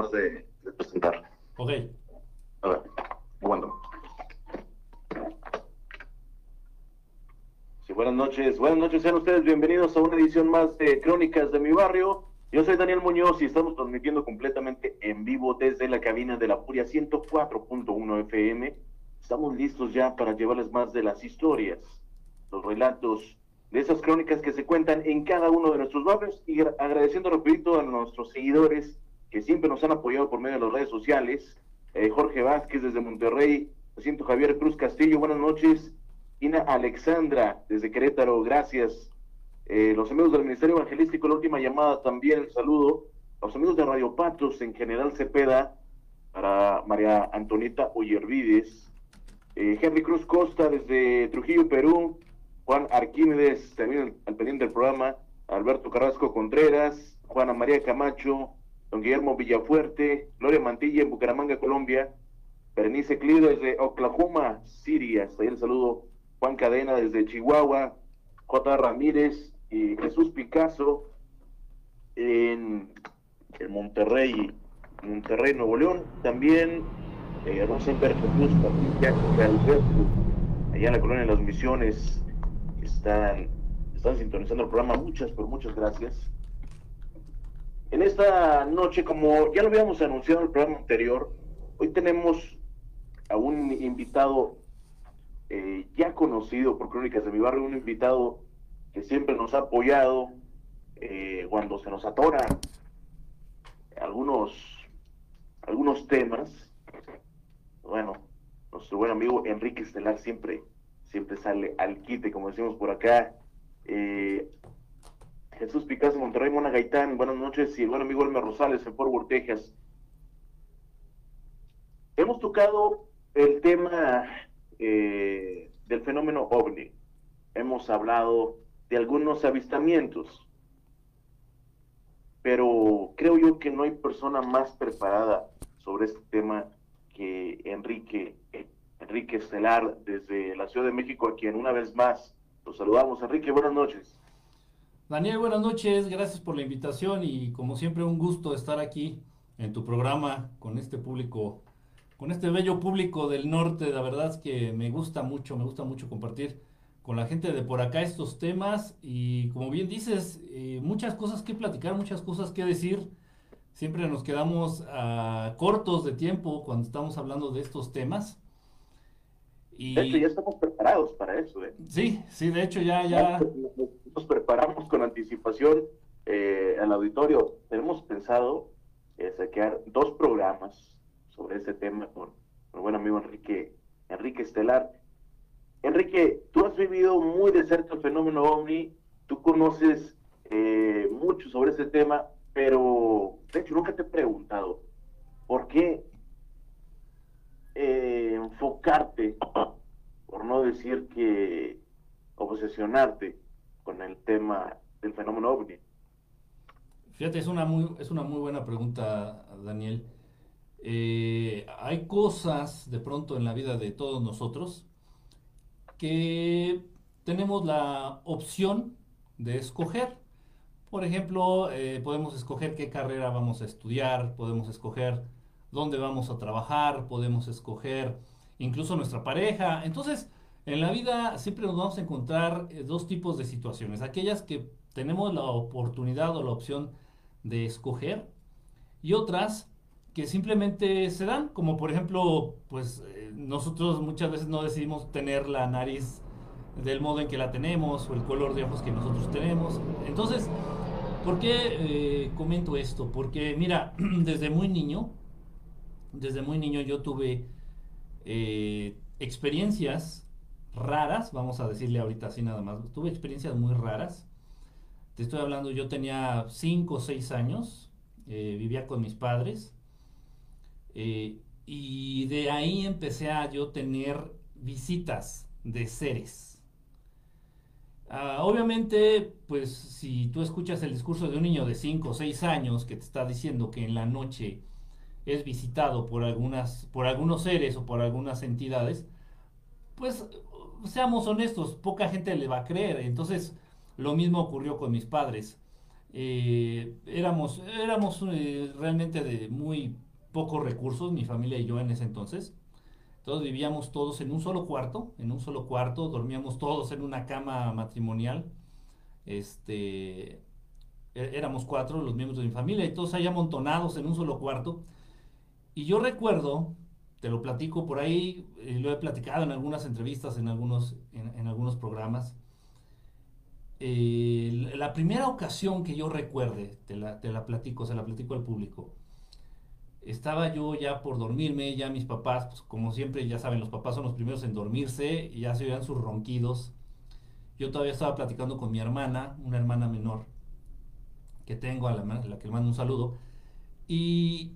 más de, presentar. Ok. A ver, bueno. Sí, buenas noches. Buenas noches, sean ustedes bienvenidos a una edición más de Crónicas de mi barrio. Yo soy Daniel Muñoz y estamos transmitiendo completamente en vivo desde la cabina de la Furia 104.1 FM. Estamos listos ya para llevarles más de las historias, los relatos de esas crónicas que se cuentan en cada uno de nuestros barrios y agradeciendo rapidito a nuestros seguidores que siempre nos han apoyado por medio de las redes sociales. Eh, Jorge Vázquez desde Monterrey, siento Javier Cruz Castillo, buenas noches. Ina Alexandra desde Querétaro, gracias. Eh, los amigos del Ministerio Evangelístico, la última llamada también, el saludo. Los amigos de Radio Patos en General Cepeda, para María Antonita Oyervides. Eh, Henry Cruz Costa desde Trujillo, Perú. Juan Arquímedes, también al pendiente del programa. Alberto Carrasco Contreras. Juana María Camacho. Don Guillermo Villafuerte. Gloria Mantilla en Bucaramanga, Colombia. Berenice Clido desde Oklahoma, Siria. Hasta ahí el saludo. Juan Cadena desde Chihuahua. J. Ramírez y Jesús Picasso en, el Monterrey, Monterrey, Nuevo León. También eh, Rosenberg Jesús, allá en la colonia de las Misiones, están, están sintonizando el programa. Muchas, pero muchas gracias. En esta noche, como ya lo habíamos anunciado en el programa anterior, hoy tenemos a un invitado eh, ya conocido por Crónicas de mi barrio, un invitado que siempre nos ha apoyado eh, cuando se nos atora algunos, algunos temas. Bueno, nuestro buen amigo Enrique Estelar siempre, siempre sale al quite, como decimos por acá. Eh, Jesús Picasso, Monterrey, Mona Gaitán, buenas noches, y el buen amigo Elmer Rosales en Fort Worth, Texas. Hemos tocado el tema eh, del fenómeno ovni. Hemos hablado de algunos avistamientos. Pero creo yo que no hay persona más preparada sobre este tema que Enrique, Enrique Estelar desde la Ciudad de México, a quien una vez más los saludamos. Enrique, buenas noches. Daniel, buenas noches, gracias por la invitación y como siempre un gusto estar aquí en tu programa con este público, con este bello público del norte. La verdad es que me gusta mucho, me gusta mucho compartir con la gente de por acá estos temas y como bien dices, eh, muchas cosas que platicar, muchas cosas que decir. Siempre nos quedamos uh, cortos de tiempo cuando estamos hablando de estos temas. Y... De hecho, ya estamos preparados para eso. ¿eh? Sí, sí, de hecho ya... ya... Nos preparamos con anticipación eh, al auditorio. Tenemos pensado eh, saquear dos programas sobre ese tema con mi buen amigo Enrique, Enrique Estelar Enrique, tú has vivido muy de cerca el fenómeno ovni, tú conoces eh, mucho sobre ese tema, pero de hecho nunca te he preguntado, ¿por qué eh, enfocarte, por no decir que obsesionarte con el tema del fenómeno ovni? Fíjate, es una muy, es una muy buena pregunta, Daniel. Eh, hay cosas de pronto en la vida de todos nosotros que tenemos la opción de escoger. Por ejemplo, eh, podemos escoger qué carrera vamos a estudiar, podemos escoger dónde vamos a trabajar, podemos escoger incluso nuestra pareja. Entonces, en la vida siempre nos vamos a encontrar eh, dos tipos de situaciones. Aquellas que tenemos la oportunidad o la opción de escoger y otras que simplemente se dan, como por ejemplo, pues eh, nosotros muchas veces no decidimos tener la nariz del modo en que la tenemos o el color de ojos que nosotros tenemos. Entonces, ¿por qué eh, comento esto? Porque mira, desde muy niño, desde muy niño yo tuve eh, experiencias raras, vamos a decirle ahorita así nada más, tuve experiencias muy raras. Te estoy hablando, yo tenía 5 o 6 años, vivía con mis padres eh, y de ahí empecé a yo tener visitas de seres. Ah, obviamente, pues si tú escuchas el discurso de un niño de 5 o 6 años que te está diciendo que en la noche es visitado por, algunas, por algunos seres o por algunas entidades, pues seamos honestos, poca gente le va a creer. Entonces, lo mismo ocurrió con mis padres. Eh, éramos éramos eh, realmente de muy pocos recursos, mi familia y yo en ese entonces. Todos vivíamos todos en un solo cuarto, en un solo cuarto, dormíamos todos en una cama matrimonial. Este, e-, éramos cuatro los miembros de mi familia y todos ahí amontonados en un solo cuarto. Y yo recuerdo, te lo platico por ahí, eh, lo he platicado en algunas entrevistas, en algunos, en, algunos programas. Eh, la primera ocasión que yo recuerde, te la, te la platico, se la platico al público estaba yo ya por dormirme, ya mis papás, pues, como siempre, ya saben, los papás son los primeros en dormirse, y ya se oían sus ronquidos. Yo todavía estaba platicando con mi hermana, una hermana menor, que tengo, a la, la que le mando un saludo. Y,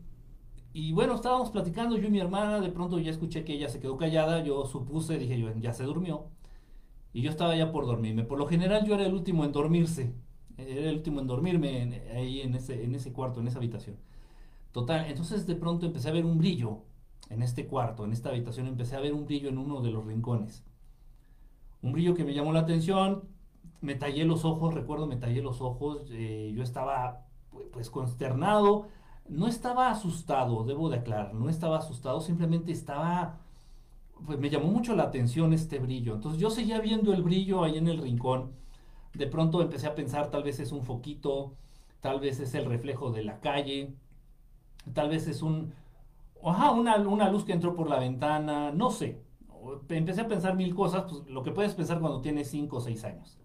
y, bueno, estábamos platicando yo y mi hermana, de pronto ya escuché que ella se quedó callada, yo supuse, dije yo, ya se durmió. Y yo estaba ya por dormirme. Por lo general yo era el último en dormirse, era el último en dormirme ahí en ese, en ese cuarto, en esa habitación. Total, entonces de pronto empecé a ver un brillo en este cuarto, en esta habitación, empecé a ver un brillo en uno de los rincones. Un brillo que me llamó la atención, me tallé los ojos, recuerdo, me tallé los ojos, eh, yo estaba pues consternado, no estaba asustado, debo de aclarar, no estaba asustado, simplemente estaba, pues me llamó mucho la atención este brillo. Entonces yo seguía viendo el brillo ahí en el rincón, de pronto empecé a pensar, tal vez es un foquito, tal vez es el reflejo de la calle, tal vez es un, ajá, una, una luz que entró por la ventana, no sé. Empecé a pensar mil cosas, pues lo que puedes pensar cuando tienes 5 o 6 años.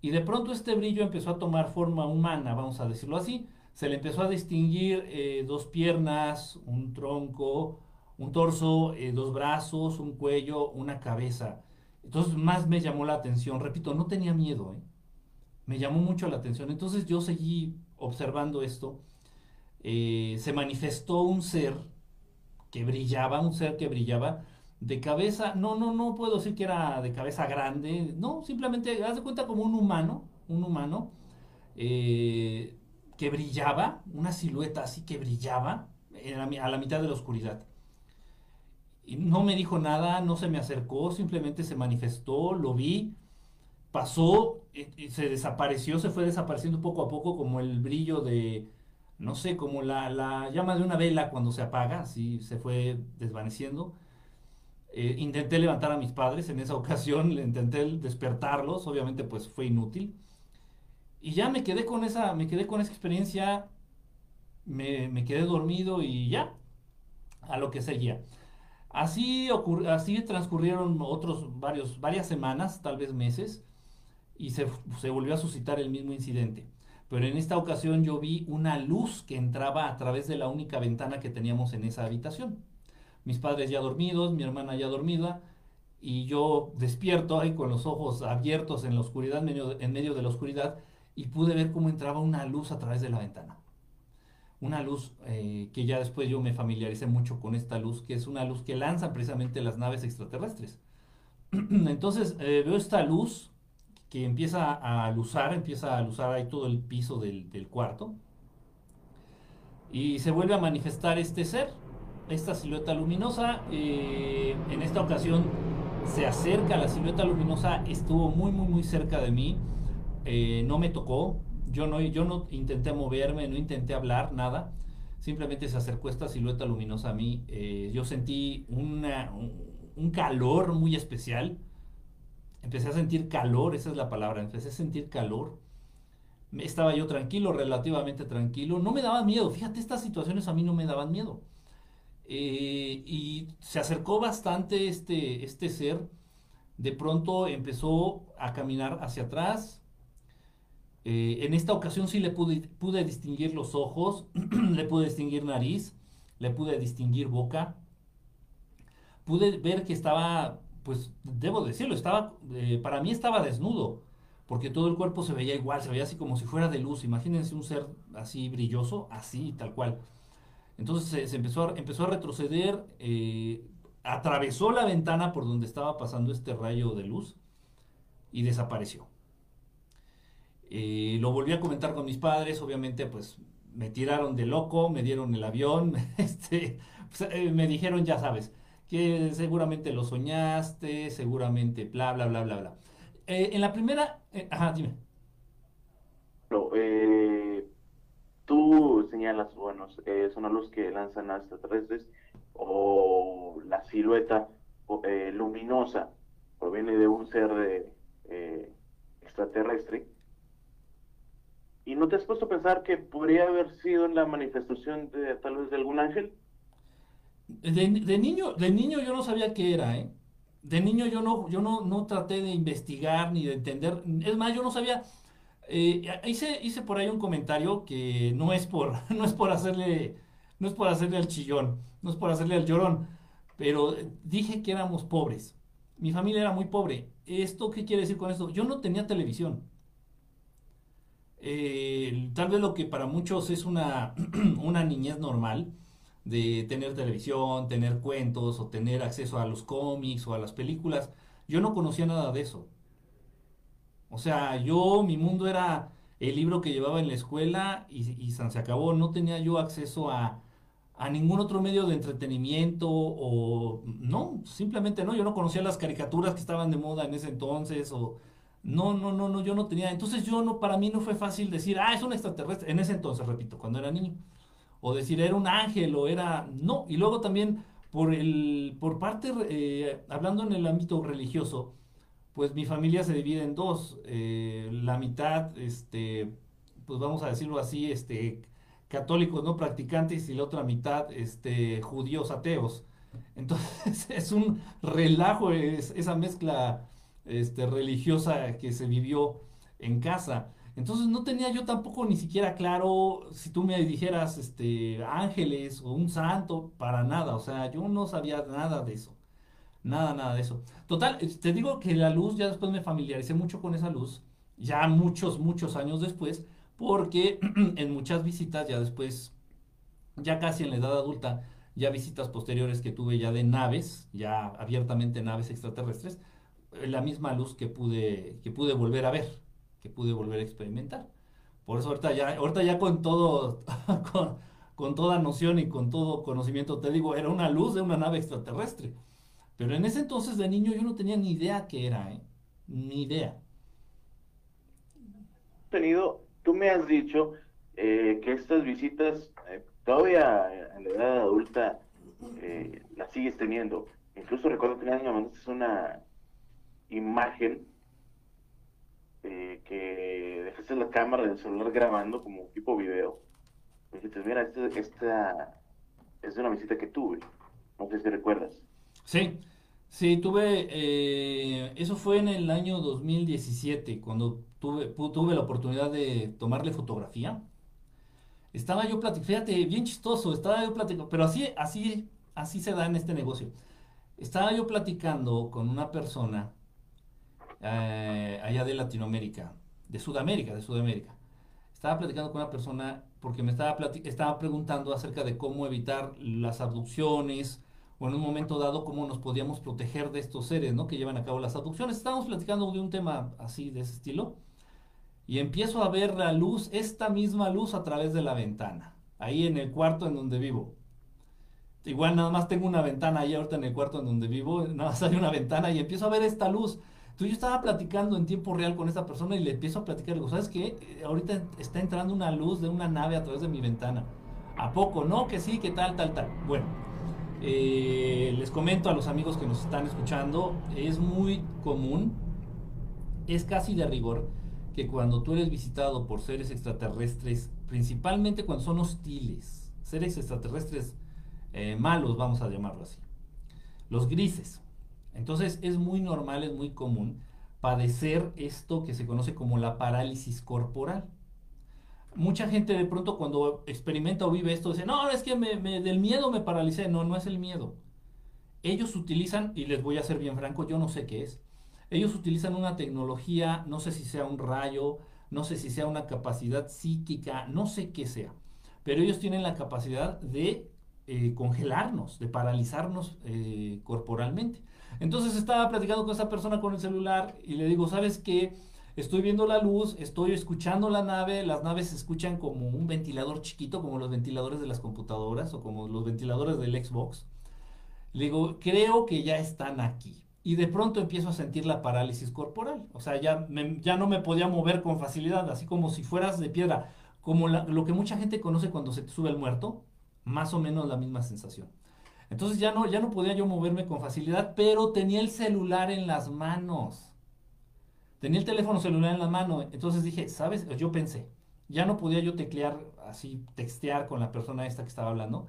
Y de pronto este brillo empezó a tomar forma humana, vamos a decirlo así. Se le empezó a distinguir eh, dos piernas, un tronco, un torso, eh, dos brazos, un cuello, una cabeza. Entonces más me llamó la atención. Repito, no tenía miedo. ¿eh? Me llamó mucho la atención. Entonces yo seguí observando esto se manifestó un ser que brillaba, un ser que brillaba de cabeza, no, no, no puedo decir que era de cabeza grande, no, simplemente haz de cuenta como un humano, un humano que brillaba, una silueta así que brillaba a la mitad de la oscuridad. Y no me dijo nada, no se me acercó, simplemente se manifestó, lo vi, pasó, y se desapareció, se fue desapareciendo poco a poco como el brillo de, no sé, como la, llama de una vela cuando se apaga, así se fue desvaneciendo. Eh, intenté levantar a mis padres en esa ocasión, intenté despertarlos, obviamente pues fue inútil. Y ya me quedé con esa, me quedé con esa experiencia, me, quedé dormido y ya, a lo que seguía. Así, así transcurrieron otros varios, varias semanas, tal vez meses, y se, se volvió a suscitar el mismo incidente pero en esta ocasión yo vi una luz que entraba a través de la única ventana que teníamos en esa habitación. Mis padres ya dormidos, mi hermana ya dormida, y yo despierto ahí con los ojos abiertos en la oscuridad, en medio, de la oscuridad, y pude ver cómo entraba una luz a través de la ventana. Una luz eh, que ya después yo me familiaricé mucho con esta luz, que es una luz que lanzan precisamente las naves extraterrestres. Entonces eh, veo esta luz que empieza a luzar, empieza a luzar ahí todo el piso del, cuarto. Y se vuelve a manifestar este ser, esta silueta luminosa. Eh, en esta ocasión se acerca, la silueta luminosa estuvo muy, muy, muy cerca de mí. Eh, no me tocó, yo no, yo no intenté moverme, no intenté hablar, nada. Simplemente se acercó esta silueta luminosa a mí. Eh, yo sentí un calor muy especial empecé a sentir calor, esa es la palabra, empecé a sentir calor. Estaba yo tranquilo, relativamente tranquilo, no me daba miedo, fíjate, estas situaciones a mí no me daban miedo. Eh, y se acercó bastante este, este ser, de pronto empezó a caminar hacia atrás. Eh, en esta ocasión sí le pude, distinguir los ojos, le pude distinguir nariz, le pude distinguir boca. Pude ver que estaba pues debo decirlo, estaba, eh, para mí estaba desnudo, porque todo el cuerpo se veía igual, se veía así como si fuera de luz. Imagínense un ser así brilloso, así, tal cual. Entonces se, empezó, a, empezó a retroceder, eh, atravesó la ventana por donde estaba pasando este rayo de luz y desapareció. Eh, lo volví a comentar con mis padres, obviamente pues me tiraron de loco, me dieron el avión, este, pues, me dijeron, ya sabes, que seguramente lo soñaste, seguramente bla, bla, bla, bla, bla. Eh, en la primera, eh, ajá, dime. eh, tú señalas, bueno, es una luz que lanzan extraterrestres o la silueta eh, luminosa proviene de un ser eh, extraterrestre. ¿Y no te has puesto a pensar que podría haber sido la manifestación de tal vez de algún ángel? De, niño, de niño yo no sabía qué era, ¿eh? De niño yo no, yo no, no traté de investigar ni de entender. Es más, yo no sabía. Eh, hice, hice por ahí un comentario que no es por, no es por hacerle, no es por hacerle al chillón, no es por hacerle al llorón, pero dije que éramos pobres. Mi familia era muy pobre. ¿Esto qué quiere decir con esto? Yo no tenía televisión. Eh, tal vez lo que para muchos es una, una niñez normal, de tener televisión, tener cuentos o tener acceso a los cómics o a las películas. Yo no conocía nada de eso. O sea, yo, mi mundo era el libro que llevaba en la escuela y, y se acabó. No tenía yo acceso a, a ningún otro medio de entretenimiento o no, simplemente no. Yo no conocía las caricaturas que estaban de moda en ese entonces o no, no, no, no, yo no tenía. Entonces yo no, para mí no fue fácil decir, ah, es un extraterrestre. En ese entonces, repito, cuando era niño o decir era un ángel o era no y luego también por el por parte eh, hablando en el ámbito religioso pues mi familia se divide en dos eh, la mitad este pues vamos a decirlo así este católicos no practicantes y la otra mitad este judíos ateos entonces es un relajo es, esa mezcla este religiosa que se vivió en casa entonces no tenía yo tampoco ni siquiera claro si tú me dijeras este ángeles o un santo, para nada, o sea, yo no sabía nada de eso. Nada, nada de eso. Total, te digo que la luz, ya después me familiaricé mucho con esa luz, ya muchos, muchos años después, porque en muchas visitas, ya después, ya casi en la edad adulta, ya visitas posteriores que tuve ya de naves, ya abiertamente naves extraterrestres, la misma luz que pude, que pude volver a ver que pude volver a experimentar. Por eso ahorita ya, ahorita ya con todo, con, toda noción y con todo conocimiento, te digo, era una luz de una nave extraterrestre. Pero en ese entonces de niño yo no tenía ni idea qué era, ¿eh? Ni idea. Tenido, tú me has dicho eh, que estas visitas eh, todavía en la edad adulta eh, las sigues teniendo. Incluso recuerdo que una vez me una imagen eh, que dejaste la cámara del celular grabando como tipo video. Y dijiste, mira, esta, esta es una visita que tuve. No sé si recuerdas. Sí, sí, tuve, eh, eso fue en el año 2017, cuando tuve, tuve la oportunidad de tomarle fotografía. Estaba yo platicando, fíjate, bien chistoso, estaba yo platicando, pero así, así, así se da en este negocio. Estaba yo platicando con una persona eh, allá de Latinoamérica, de Sudamérica, de Sudamérica. Estaba platicando con una persona porque me estaba, estaba preguntando acerca de cómo evitar las abducciones o en un momento dado cómo nos podíamos proteger de estos seres ¿no? que llevan a cabo las abducciones. Estábamos platicando de un tema así, de ese estilo, y empiezo a ver la luz, esta misma luz a través de la ventana, ahí en el cuarto en donde vivo. Igual nada más tengo una ventana ahí ahorita en el cuarto en donde vivo, nada más hay una ventana y empiezo a ver esta luz entonces yo estaba platicando en tiempo real con esta persona y le empiezo a platicar, ¿sabes qué? Eh, ahorita está entrando una luz de una nave a través de mi ventana. ¿A poco? No, que sí, que tal, tal, tal. Bueno, eh, les comento a los amigos que nos están escuchando, es muy común, es casi de rigor, que cuando tú eres visitado por seres extraterrestres, principalmente cuando son hostiles, seres extraterrestres eh, malos, vamos a llamarlo así, los grises, entonces es muy normal, es muy común padecer esto que se conoce como la parálisis corporal. Mucha gente de pronto cuando experimenta o vive esto dice, no, es que me, del miedo me paralicé. No, no es el miedo. Ellos utilizan, y les voy a ser bien franco, yo no sé qué es. Ellos utilizan una tecnología, no sé si sea un rayo, no sé si sea una capacidad psíquica, no sé qué sea. Pero ellos tienen la capacidad de eh, congelarnos, de paralizarnos eh, corporalmente. Entonces estaba platicando con esa persona con el celular y le digo, ¿sabes qué? Estoy viendo la luz, estoy escuchando la nave, las naves se escuchan como un ventilador chiquito, como los ventiladores de las computadoras o como los ventiladores del Xbox. Le digo, creo que ya están aquí. y de pronto empiezo a sentir la parálisis corporal. O sea, ya, ya no me podía mover con facilidad, así como si fueras de piedra, como lo que mucha gente conoce cuando se te sube el muerto, más o menos la misma sensación. Entonces ya no, ya no podía yo moverme con facilidad, pero tenía el celular en las manos. Tenía el teléfono celular en la mano. Entonces dije, ¿sabes? Yo pensé, ya no podía yo teclear así, textear con la persona esta que estaba hablando.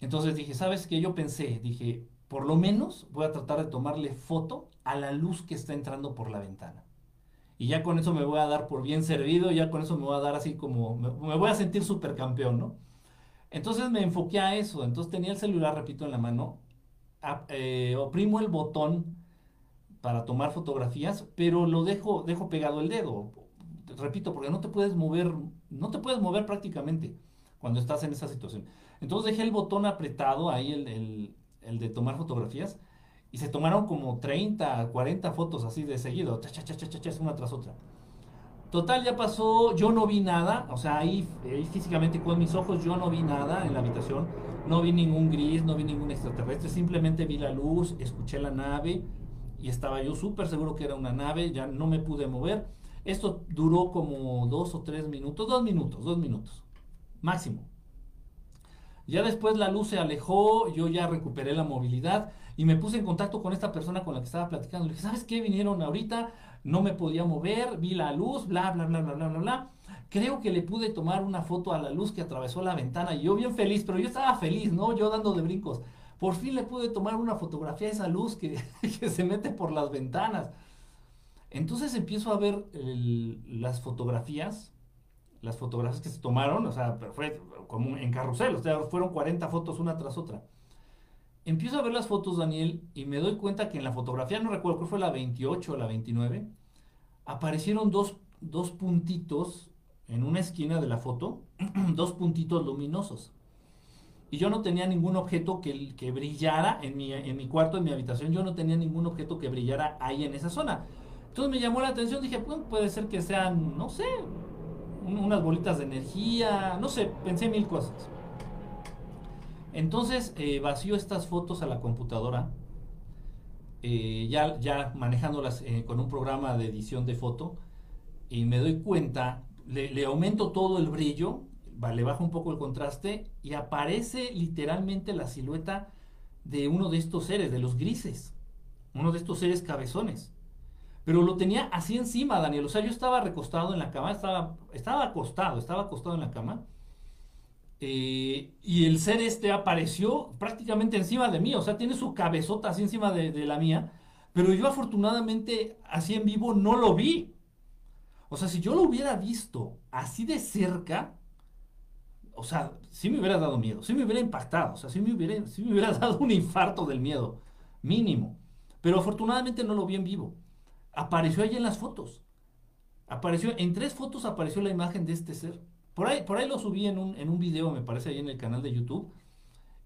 Entonces dije, ¿sabes qué? Yo pensé, dije, por lo menos voy a tratar de tomarle foto a la luz que está entrando por la ventana. Y ya con eso me voy a dar por bien servido, ya con eso me voy a dar así como, me, voy a sentir supercampeón, ¿no? Entonces me enfoqué a eso, entonces tenía el celular, repito, en la mano, eh, oprimo el botón para tomar fotografías, pero lo dejo, dejo pegado el dedo, repito, porque no te puedes mover, no te puedes mover prácticamente cuando estás en esa situación. Entonces dejé el botón apretado, ahí el, el de tomar fotografías, y se tomaron como 30, 40 fotos así de seguido, una tras otra. Total, ya pasó, yo no vi nada, o sea, ahí, físicamente con mis ojos yo no vi nada en la habitación, no vi ningún gris, no vi ningún extraterrestre, simplemente vi la luz, escuché la nave y estaba yo súper seguro que era una nave, ya no me pude mover. Esto duró como dos o tres minutos, dos minutos, dos minutos, máximo. Ya después la luz se alejó, yo ya recuperé la movilidad y me puse en contacto con esta persona con la que estaba platicando. Le dije, ¿sabes qué? Vinieron ahorita, no me podía mover, vi la luz, bla, bla, bla, bla, bla, bla, bla. Creo que le pude tomar una foto a la luz que atravesó la ventana. Y yo bien feliz, pero yo estaba feliz, ¿no? Yo dando de brincos. Por fin le pude tomar una fotografía a esa luz que, se mete por las ventanas. Entonces empiezo a ver las fotografías las fotografías que se tomaron, o sea, fue como en carrusel, o sea, fueron 40 fotos una tras otra. Empiezo a ver las fotos, Daniel, y me doy cuenta que en la fotografía, no recuerdo, creo fue la 28 o la 29, aparecieron dos, dos puntitos en una esquina de la foto, dos puntitos luminosos. Y yo no tenía ningún objeto que, que brillara en mi, en mi cuarto, en mi habitación, yo no tenía ningún objeto que brillara ahí en esa zona. Entonces me llamó la atención, dije, pues puede ser que sean, no sé, unas bolitas de energía, no sé, pensé mil cosas. Entonces eh, vació estas fotos a la computadora, eh, ya, ya manejándolas eh, con un programa de edición de foto, y me doy cuenta, le, aumento todo el brillo, le bajo un poco el contraste, y aparece literalmente la silueta de uno de estos seres, de los grises, uno de estos seres cabezones pero lo tenía así encima, Daniel. O sea, yo estaba recostado en la cama, estaba, estaba acostado, estaba acostado en la cama. Eh, y el ser este apareció prácticamente encima de mí, o sea, tiene su cabezota así encima de, la mía, pero yo afortunadamente así en vivo no lo vi. O sea, si yo lo hubiera visto así de cerca, o sea, sí me hubiera dado miedo, sí me hubiera impactado, o sea, sí me hubiera, sí me hubiera dado un infarto del miedo, mínimo. Pero afortunadamente no lo vi en vivo apareció ahí en las fotos. Apareció, en tres fotos apareció la imagen de este ser. Por ahí, por ahí lo subí en un, en un video, me parece, ahí en el canal de YouTube.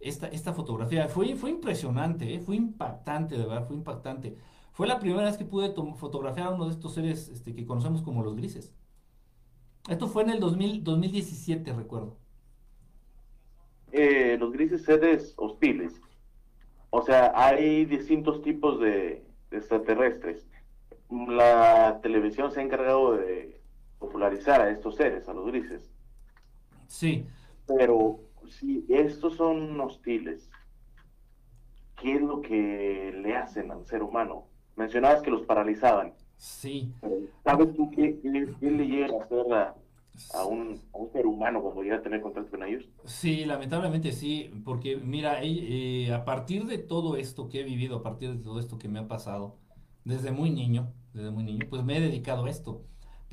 Esta, esta fotografía fue, fue impresionante, ¿eh? fue impactante, de verdad, fue impactante. Fue la primera vez que pude fotografiar a uno de estos seres este, que conocemos como los grises. Esto fue en el 2017, recuerdo. Eh, los grises seres hostiles. O sea, hay distintos tipos de extraterrestres la televisión se ha encargado de popularizar a estos seres, a los grises. Sí. Pero si estos son hostiles, ¿qué es lo que le hacen al ser humano? Mencionabas que los paralizaban. Sí. ¿Sabes tú qué, le llega a hacer a, un, ser humano cuando llega a tener contacto con ellos? Sí, lamentablemente sí, porque mira, eh, a partir de todo esto que he vivido, a partir de todo esto que me ha pasado, desde muy niño, desde muy niño, pues me he dedicado a esto.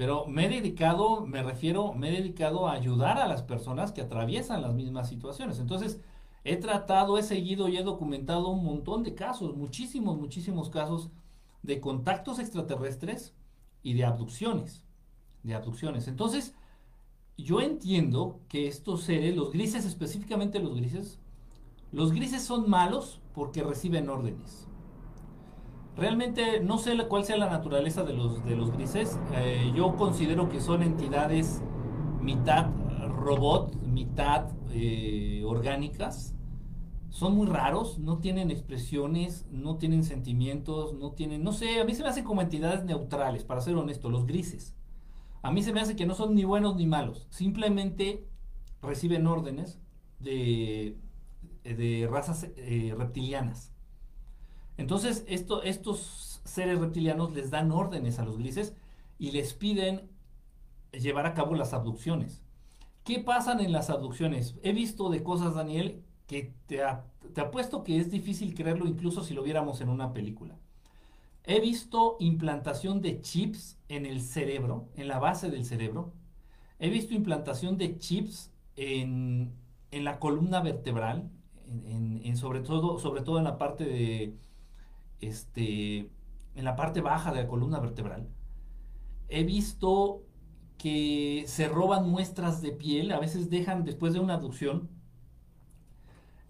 Pero me he dedicado, me refiero, me he dedicado a ayudar a las personas que atraviesan las mismas situaciones. Entonces, he tratado, he seguido y he documentado un montón de casos, muchísimos, muchísimos casos de contactos extraterrestres y de abducciones. De abducciones. Entonces, yo entiendo que estos seres, los grises, específicamente los grises, los grises son malos porque reciben órdenes. Realmente no sé cuál sea la naturaleza de los, de los grises. Eh, yo considero que son entidades mitad robot, mitad eh, orgánicas, son muy raros, no tienen expresiones, no tienen sentimientos, no tienen, no sé, a mí se me hacen como entidades neutrales, para ser honesto, los grises. A mí se me hace que no son ni buenos ni malos, simplemente reciben órdenes de, de razas eh, reptilianas. Entonces, esto, estos seres reptilianos les dan órdenes a los grises y les piden llevar a cabo las abducciones. ¿Qué pasan en las abducciones? He visto de cosas, Daniel, que te, apuesto que es difícil creerlo incluso si lo viéramos en una película. He visto implantación de chips en el cerebro, en la base del cerebro. He visto implantación de chips en, la columna vertebral, en, sobre, todo, sobre todo en la parte de, este, en la parte baja de la columna vertebral. He visto que se roban muestras de piel, a veces dejan después de una abducción,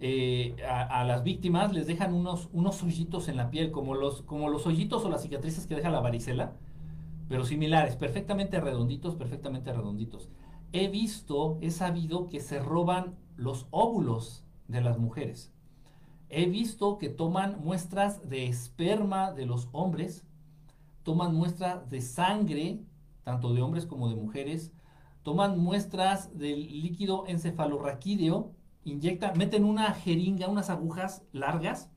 eh, a, las víctimas les dejan unos, unos hoyitos en la piel, como los, como los hoyitos o las cicatrices que deja la varicela, pero similares, perfectamente redonditos, perfectamente redonditos. He visto, he sabido que se roban los óvulos de las mujeres. He visto que toman muestras de esperma de los hombres, toman muestras de sangre, tanto de hombres como de mujeres, toman muestras del líquido encefalorraquídeo, inyectan, meten una jeringa, unas agujas largas,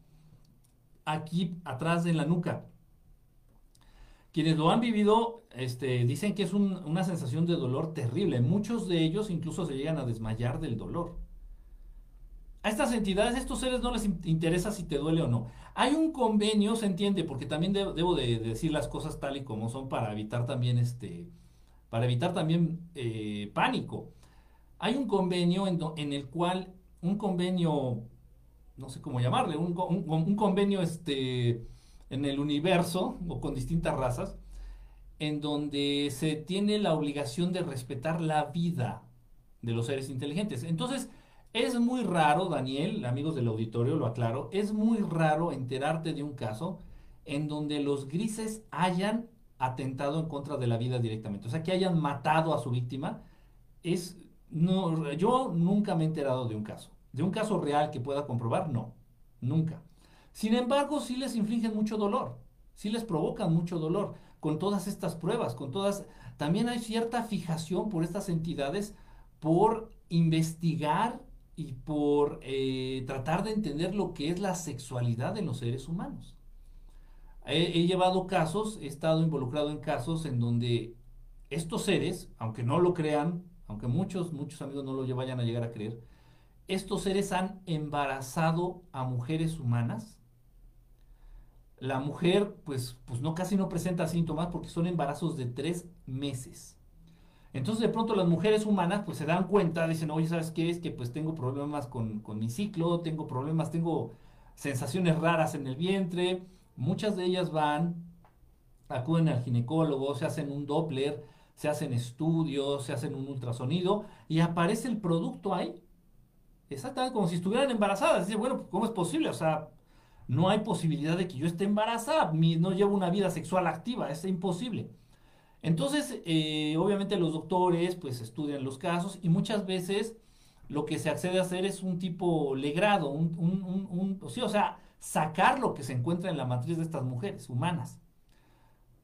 aquí atrás de la nuca. Quienes lo han vivido este, dicen que es una sensación de dolor terrible. Muchos de ellos incluso se llegan a desmayar del dolor. A estas entidades, a estos seres no les interesa si te duele o no. Hay un convenio, se entiende, porque también debo de, decir las cosas tal y como son para evitar también este, para evitar también eh, pánico. Hay un convenio en, el cual, un convenio, no sé cómo llamarle, un, un convenio este, en el universo o con distintas razas, en donde se tiene la obligación de respetar la vida de los seres inteligentes. Entonces, es muy raro, Daniel, amigos del auditorio, lo aclaro, es muy raro enterarte de un caso en donde los grises hayan atentado en contra de la vida directamente, o sea, que hayan matado a su víctima. Es, no, yo nunca me he enterado de un caso. De un caso real que pueda comprobar, no, nunca. Sin embargo, sí les infligen mucho dolor, sí les provocan mucho dolor con todas estas pruebas, con todas... También hay cierta fijación por estas entidades por investigar y por eh, tratar de entender lo que es la sexualidad en los seres humanos. He, llevado casos, he estado involucrado en casos en donde estos seres, aunque no lo crean, aunque muchos, muchos amigos no lo vayan a llegar a creer, estos seres han embarazado a mujeres humanas. La mujer, pues, pues no casi no presenta síntomas porque son embarazos de tres meses. Entonces de pronto las mujeres humanas pues se dan cuenta, dicen, oye, ¿sabes qué? Es que pues tengo problemas con, mi ciclo, tengo problemas, tengo sensaciones raras en el vientre. Muchas de ellas van, acuden al ginecólogo, se hacen un Doppler, se hacen estudios, se hacen un ultrasonido y aparece el producto ahí. Exactamente como si estuvieran embarazadas. Dice, bueno, ¿cómo es posible? O sea, no hay posibilidad de que yo esté embarazada, no llevo una vida sexual activa, es imposible. Entonces, eh, obviamente los doctores pues estudian los casos y muchas veces lo que se accede a hacer es un tipo legrado, un, un, un, sí, o sea, sacar lo que se encuentra en la matriz de estas mujeres humanas.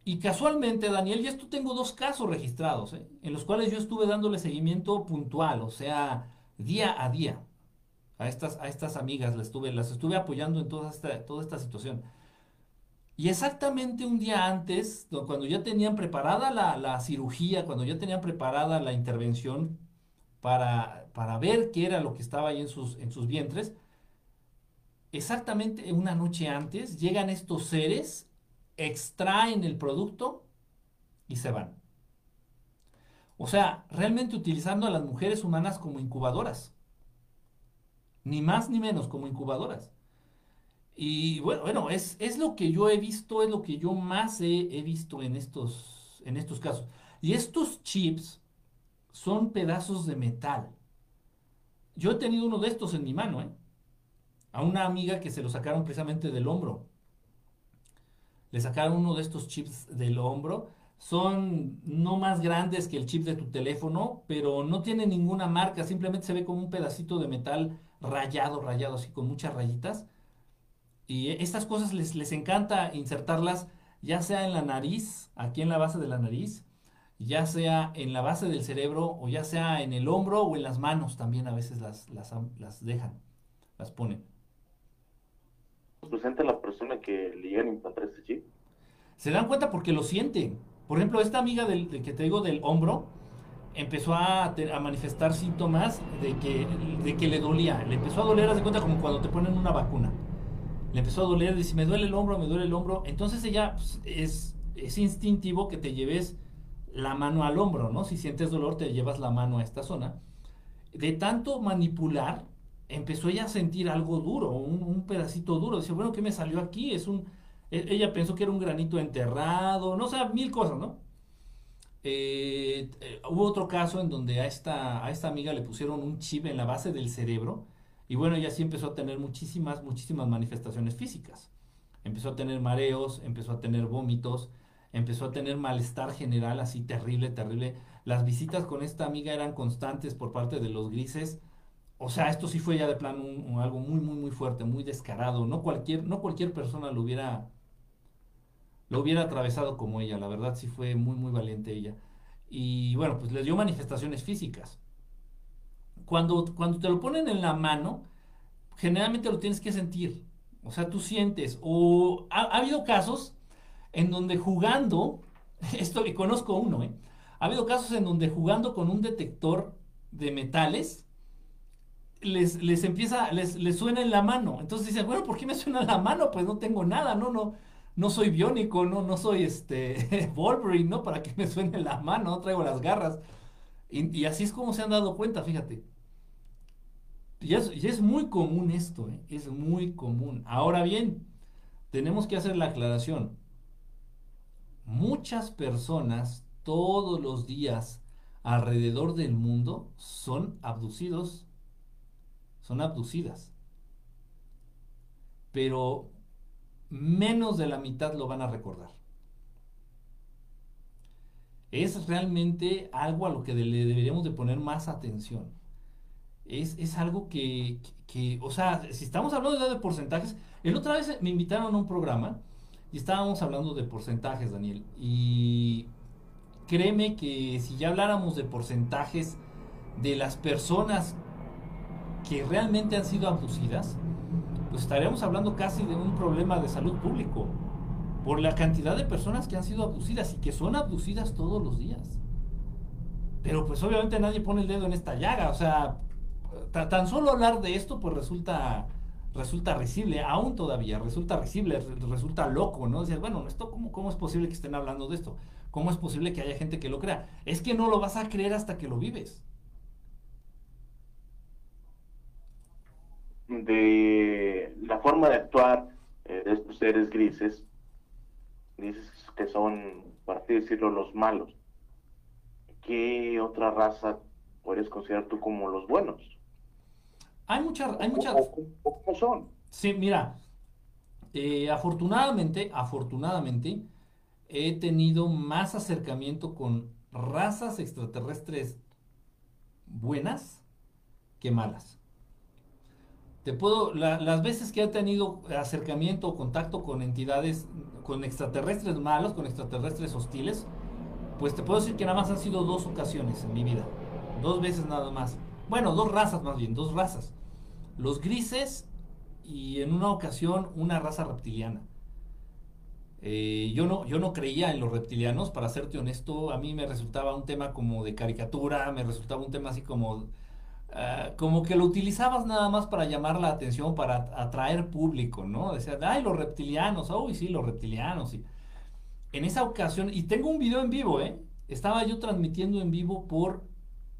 Y casualmente, Daniel, y esto tengo dos casos registrados, ¿eh? en los cuales yo estuve dándole seguimiento puntual, o sea, día a día a estas, a estas amigas, las estuve, las estuve apoyando en toda esta, toda esta situación. Y exactamente un día antes, cuando ya tenían preparada la, cirugía, cuando ya tenían preparada la intervención para, para, ver qué era lo que estaba ahí en sus, en sus vientres, exactamente una noche antes llegan estos seres, extraen el producto y se van. O sea, realmente utilizando a las mujeres humanas como incubadoras. Ni más ni menos como incubadoras. Y bueno, bueno es, es, lo que yo he visto, es lo que yo más he, visto en estos, en estos casos. Y estos chips son pedazos de metal. Yo he tenido uno de estos en mi mano, ¿eh? A una amiga que se lo sacaron precisamente del hombro. Le sacaron uno de estos chips del hombro. Son no más grandes que el chip de tu teléfono, pero no tiene ninguna marca. Simplemente se ve como un pedacito de metal rayado, rayado, así con muchas rayitas. Y estas cosas les, les encanta insertarlas ya sea en la nariz, aquí en la base de la nariz, ya sea en la base del cerebro o ya sea en el hombro o en las manos también a veces las, las, las dejan, las ponen. ¿Presenta la persona que le llegan a implantar este chip? Se dan cuenta porque lo sienten. Por ejemplo, esta amiga del, que te digo del hombro empezó a, a, manifestar síntomas de que, de que le dolía. Le empezó a doler, haz de cuenta como cuando te ponen una vacuna. Le empezó a doler, dice, me duele el hombro, me duele el hombro. Entonces ella pues, es, es instintivo que te lleves la mano al hombro, ¿no? Si sientes dolor, te llevas la mano a esta zona. De tanto manipular, empezó ella a sentir algo duro, un, pedacito duro. Dice, bueno, ¿qué me salió aquí? Es un... E, ella pensó que era un granito enterrado, no sé, mil cosas, ¿no? Eh, eh, hubo otro caso en donde a esta, a esta amiga le pusieron un chip en la base del cerebro y bueno, ella sí empezó a tener muchísimas, muchísimas manifestaciones físicas. Empezó a tener mareos, empezó a tener vómitos, empezó a tener malestar general así terrible, terrible. Las visitas con esta amiga eran constantes por parte de los grises. O sea, esto sí fue ya de plano algo muy, muy, muy fuerte, muy descarado. No cualquier, no cualquier persona lo hubiera, lo hubiera atravesado como ella. La verdad sí fue muy, muy valiente ella. Y bueno, pues le dio manifestaciones físicas. Cuando, cuando te lo ponen en la mano, generalmente lo tienes que sentir. O sea, tú sientes. O ha habido casos en donde jugando, esto y conozco uno, ¿eh? ha habido casos en donde jugando con un detector de metales, les, les empieza, les, les, suena en la mano. Entonces dicen, bueno, ¿por qué me suena en la mano? Pues no tengo nada, no, no, no soy biónico, no, no soy este Wolverine, ¿no? Para que me suene en la mano, no traigo las garras. Y, y, así es como se han dado cuenta, fíjate. Y es, muy común esto, ¿eh? es muy común. Ahora bien, tenemos que hacer la aclaración muchas personas todos los días alrededor del mundo son abducidos, son abducidas. Pero menos de la mitad lo van a recordar. Es realmente algo a lo que le deberíamos de poner más atención. Es, es algo que, que, o sea, si estamos hablando de porcentajes, el otra vez me invitaron a un programa y estábamos hablando de porcentajes, Daniel. Y créeme que si ya habláramos de porcentajes de las personas que realmente han sido abducidas, pues estaríamos hablando casi de un problema de salud público. Por la cantidad de personas que han sido abducidas y que son abducidas todos los días. Pero pues obviamente nadie pone el dedo en esta llaga. O sea, tan solo hablar de esto pues resulta resulta risible, aún todavía, resulta risible, resulta loco, ¿no? Dices, bueno, esto cómo, ¿cómo es posible que estén hablando de esto? ¿Cómo es posible que haya gente que lo crea? Es que no lo vas a creer hasta que lo vives. De la forma de actuar eh, de estos seres grises, dices que son, por así decirlo, los malos. ¿Qué otra raza puedes considerar tú como los buenos? Hay muchas, hay muchas. ¿Cómo son? Sí, mira, eh, afortunadamente, afortunadamente, he tenido más acercamiento con razas extraterrestres buenas que malas. Te puedo, las veces que he tenido acercamiento o contacto con entidades, con extraterrestres malos, con extraterrestres hostiles, pues te puedo decir que nada más han sido dos ocasiones en mi vida. Dos veces nada más. Bueno, dos razas más bien, dos razas los grises y en una ocasión una raza reptiliana. Eh, yo, no, yo no creía en los reptilianos, para serte honesto, a mí me resultaba un tema como de caricatura, me resultaba un tema así como, ah, como que lo utilizabas nada más para llamar la atención, para atraer público, ¿no? Decían, ay, los reptilianos, uy, sí, los reptilianos. Y en esa ocasión, y tengo un video en vivo, ¿eh? Estaba yo transmitiendo en vivo por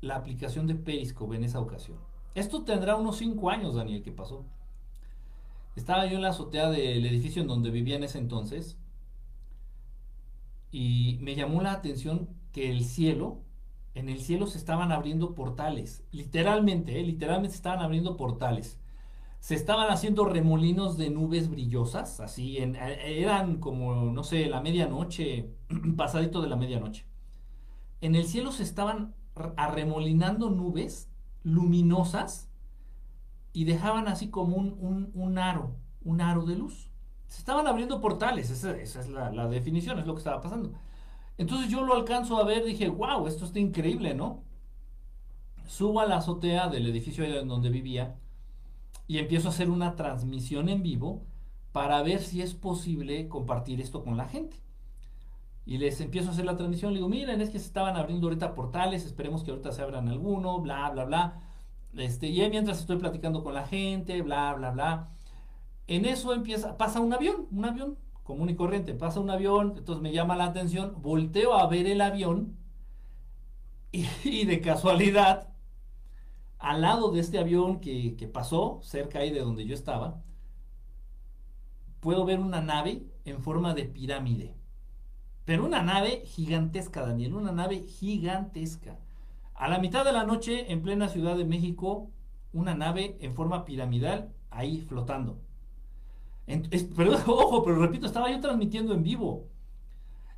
la aplicación de Periscope en esa ocasión. Esto tendrá unos 5 años, Daniel, que pasó. Estaba yo en la azotea del edificio en donde vivía en ese entonces y me llamó la atención que el cielo, en el cielo se estaban abriendo portales, literalmente, ¿eh? literalmente se estaban abriendo portales. Se estaban haciendo remolinos de nubes brillosas, así, en, eh, eran como, no sé, la medianoche, pasadito de la medianoche. En el cielo se estaban arremolinando nubes luminosas y dejaban así como un, un, aro, un aro de luz. Se estaban abriendo portales, esa, es la, la, definición, es lo que estaba pasando. Entonces yo lo alcanzo a ver, dije, wow, esto está increíble, ¿no? Subo a la azotea del edificio en donde vivía y empiezo a hacer una transmisión en vivo para ver si es posible compartir esto con la gente. Y les empiezo a hacer la transmisión, le digo, miren, es que se estaban abriendo ahorita portales, esperemos que ahorita se abran alguno, bla, bla, bla. Este, y mientras estoy platicando con la gente, bla, bla, bla. En eso empieza, pasa un avión, un avión común y corriente, pasa un avión, entonces me llama la atención, volteo a ver el avión y, de casualidad, al lado de este avión que, que pasó, cerca ahí de donde yo estaba, puedo ver una nave en forma de pirámide. Pero una nave gigantesca, Daniel, una nave gigantesca. A la mitad de la noche, en plena Ciudad de México, una nave en forma piramidal ahí flotando. pero, ojo, pero repito, estaba yo transmitiendo en vivo.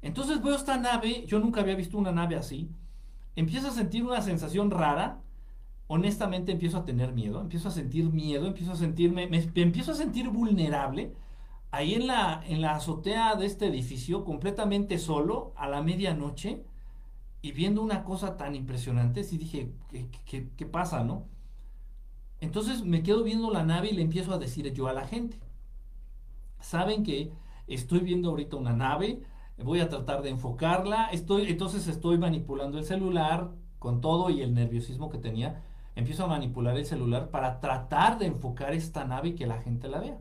Entonces veo esta nave, yo nunca había visto una nave así. Empiezo a sentir una sensación rara. Honestamente empiezo a tener miedo, empiezo a sentir miedo, empiezo a sentirme, me empiezo a sentir vulnerable ahí en la, en la azotea de este edificio, completamente solo, a la medianoche, y viendo una cosa tan impresionante, sí dije, ¿qué, qué, pasa, no? Entonces me quedo viendo la nave y le empiezo a decir yo a la gente, saben que estoy viendo ahorita una nave, voy a tratar de enfocarla, estoy, entonces estoy manipulando el celular con todo y el nerviosismo que tenía, empiezo a manipular el celular para tratar de enfocar esta nave y que la gente la vea.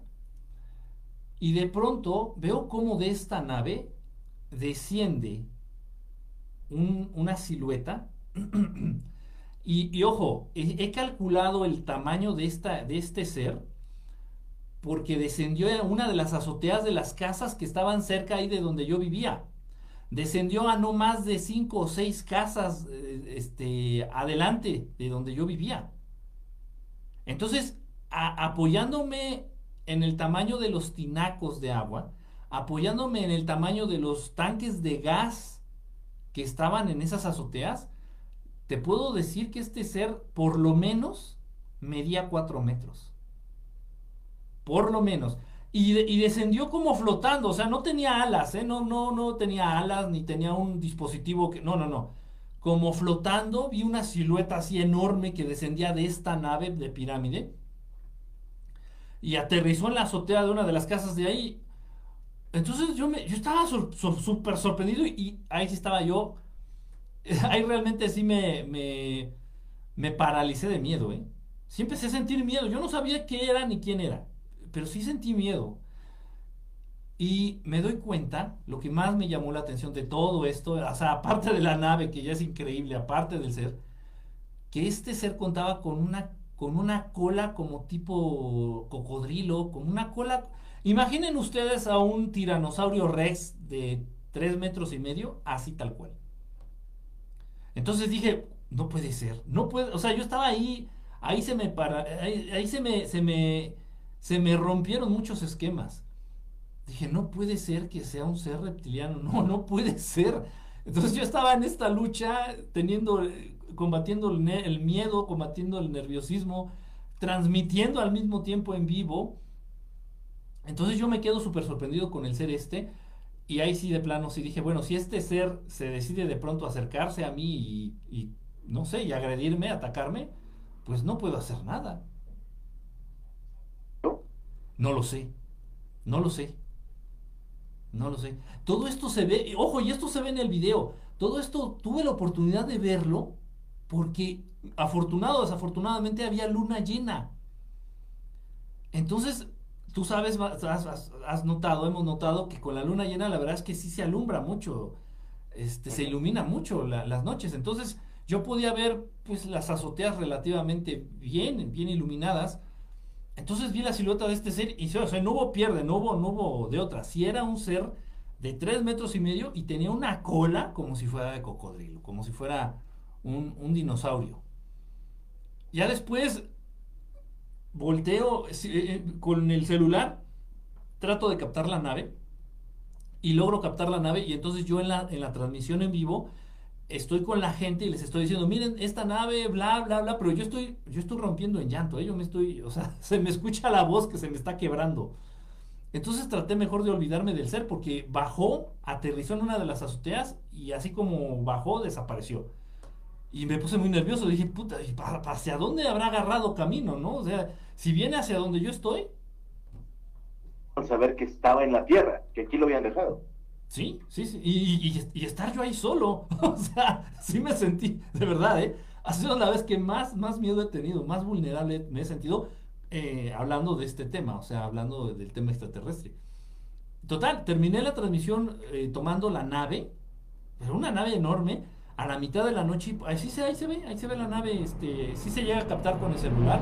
Y de pronto veo cómo de esta nave desciende una silueta. y, ojo, he, calculado el tamaño de, esta, de este ser porque descendió a una de las azoteas de las casas que estaban cerca ahí de donde yo vivía. Descendió a no más de cinco o seis casas eh, este, adelante de donde yo vivía. Entonces, apoyándome en el tamaño de los tinacos de agua, apoyándome en el tamaño de los tanques de gas que estaban en esas azoteas, te puedo decir que este ser por lo menos medía cuatro metros. Por lo menos. Y, descendió como flotando, o sea, no tenía alas, ¿eh? no, no, no tenía alas ni tenía un dispositivo que... No, no, no. Como flotando, vi una silueta así enorme que descendía de esta nave de pirámide y aterrizó en la azotea de una de las casas de ahí. Entonces yo, me, yo estaba súper sorprendido y, ahí sí estaba yo. Ahí realmente sí me, me, me paralicé de miedo, ¿eh? Sí empecé a sentir miedo. Yo no sabía qué era ni quién era, pero sí sentí miedo. Y me doy cuenta, lo que más me llamó la atención de todo esto, o sea, aparte de la nave, que ya es increíble, aparte del ser, que este ser contaba con una con una cola como tipo cocodrilo, con una cola... Imaginen ustedes a un tiranosaurio rex de 3 metros y medio, así tal cual. Entonces dije, no puede ser, no puede, o sea, yo estaba ahí, ahí se me para, ahí, se me, se me, se me rompieron muchos esquemas. Dije, no puede ser que sea un ser reptiliano, no, no puede ser. Entonces yo estaba en esta lucha teniendo combatiendo el, miedo, combatiendo el nerviosismo, transmitiendo al mismo tiempo en vivo. Entonces yo me quedo súper sorprendido con el ser este. Y ahí sí de plano sí dije, bueno, si este ser se decide de pronto acercarse a mí y, no sé, y agredirme, atacarme, pues no puedo hacer nada. No lo sé. No lo sé. No lo sé. Todo esto se ve, ojo, y esto se ve en el video. Todo esto tuve la oportunidad de verlo porque afortunado o desafortunadamente había luna llena. Entonces, tú sabes, has, notado, hemos notado que con la luna llena la verdad es que sí se alumbra mucho, este, se ilumina mucho las noches. Entonces, yo podía ver pues las azoteas relativamente bien, bien iluminadas. Entonces vi la silueta de este ser y o sea, no hubo pierde, no hubo, no hubo de otra. Si era un ser de tres metros y medio y tenía una cola como si fuera de cocodrilo, como si fuera un, dinosaurio. Ya después volteo eh, eh, con el celular, trato de captar la nave y logro captar la nave y entonces yo en la, en la transmisión en vivo estoy con la gente y les estoy diciendo, miren, esta nave, bla, bla, bla, pero yo estoy, yo estoy rompiendo en llanto, ¿eh? yo me estoy, o sea, se me escucha la voz que se me está quebrando. Entonces traté mejor de olvidarme del ser porque bajó, aterrizó en una de las azoteas y así como bajó, desapareció. Y me puse muy nervioso, dije, puta, ¿hacia dónde habrá agarrado camino, no? O sea, si viene hacia donde yo estoy. Saber que estaba en la tierra, que aquí lo habían dejado. Sí, sí, sí. Y, estar yo ahí solo. o sea, sí me sentí, de verdad, ¿eh? Ha sido la vez que más, más miedo he tenido, más vulnerable me he sentido eh, hablando de este tema, o sea, hablando del tema extraterrestre. Total, terminé la transmisión eh, tomando la nave, pero una nave enorme, a la mitad de la noche, ahí, se, ahí se ve, ahí se ve la nave, este, sí se llega a captar con el celular,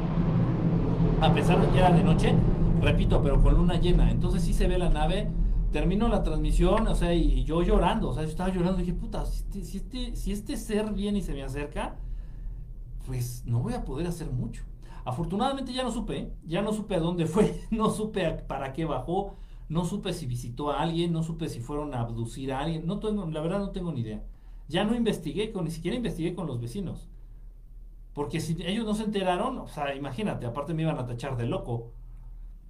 a pesar de que era de noche, repito, pero con luna llena, entonces sí se ve la nave termino la transmisión, o sea, y, yo llorando, o sea, yo estaba llorando dije, puta, si este, si este, si este ser viene y se me acerca, pues no voy a poder hacer mucho. Afortunadamente ya no supe, ya no supe a dónde fue, no supe para qué bajó, no supe si visitó a alguien, no supe si fueron a abducir a alguien, no tengo, la verdad no tengo ni idea. Ya no investigué, con, ni siquiera investigué con los vecinos. Porque si ellos no se enteraron, o sea, imagínate, aparte me iban a tachar de loco.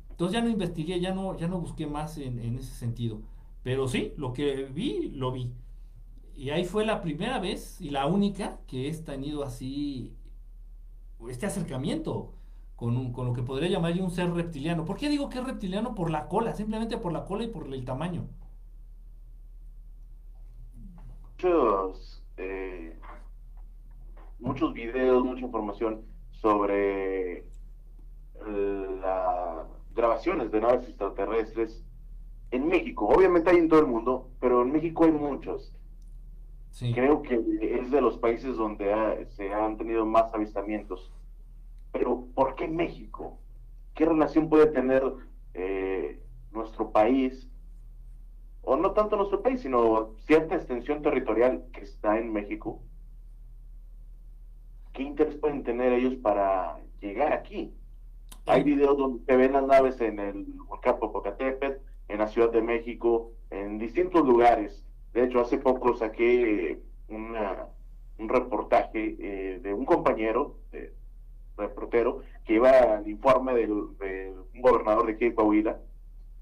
Entonces ya no investigué, ya no, ya no busqué más en, ese sentido. Pero sí, lo que vi, lo vi. Y ahí fue la primera vez y la única que he tenido así este acercamiento con, con lo que podría llamar un ser reptiliano. ¿Por qué digo que es reptiliano? Por la cola, simplemente por la cola y por el tamaño. Muchos, eh, muchos videos, mucha información sobre la grabaciones de naves extraterrestres en México. Obviamente hay en todo el mundo, pero en México hay muchos. Creo que es de los países donde se han tenido más avistamientos. Pero ¿por qué México? ¿Qué relación puede tener eh, nuestro país? O no tanto nuestro país, sino cierta extensión territorial que está en México. ¿Qué interés pueden tener ellos para llegar aquí? Hay videos donde se ven las naves en el volcán Popocatépetl, en la Ciudad de México, en distintos lugares. De hecho, hace poco saqué un reportaje eh, de un compañero, de, reportero, que iba al informe de un gobernador de aquí Coahuila,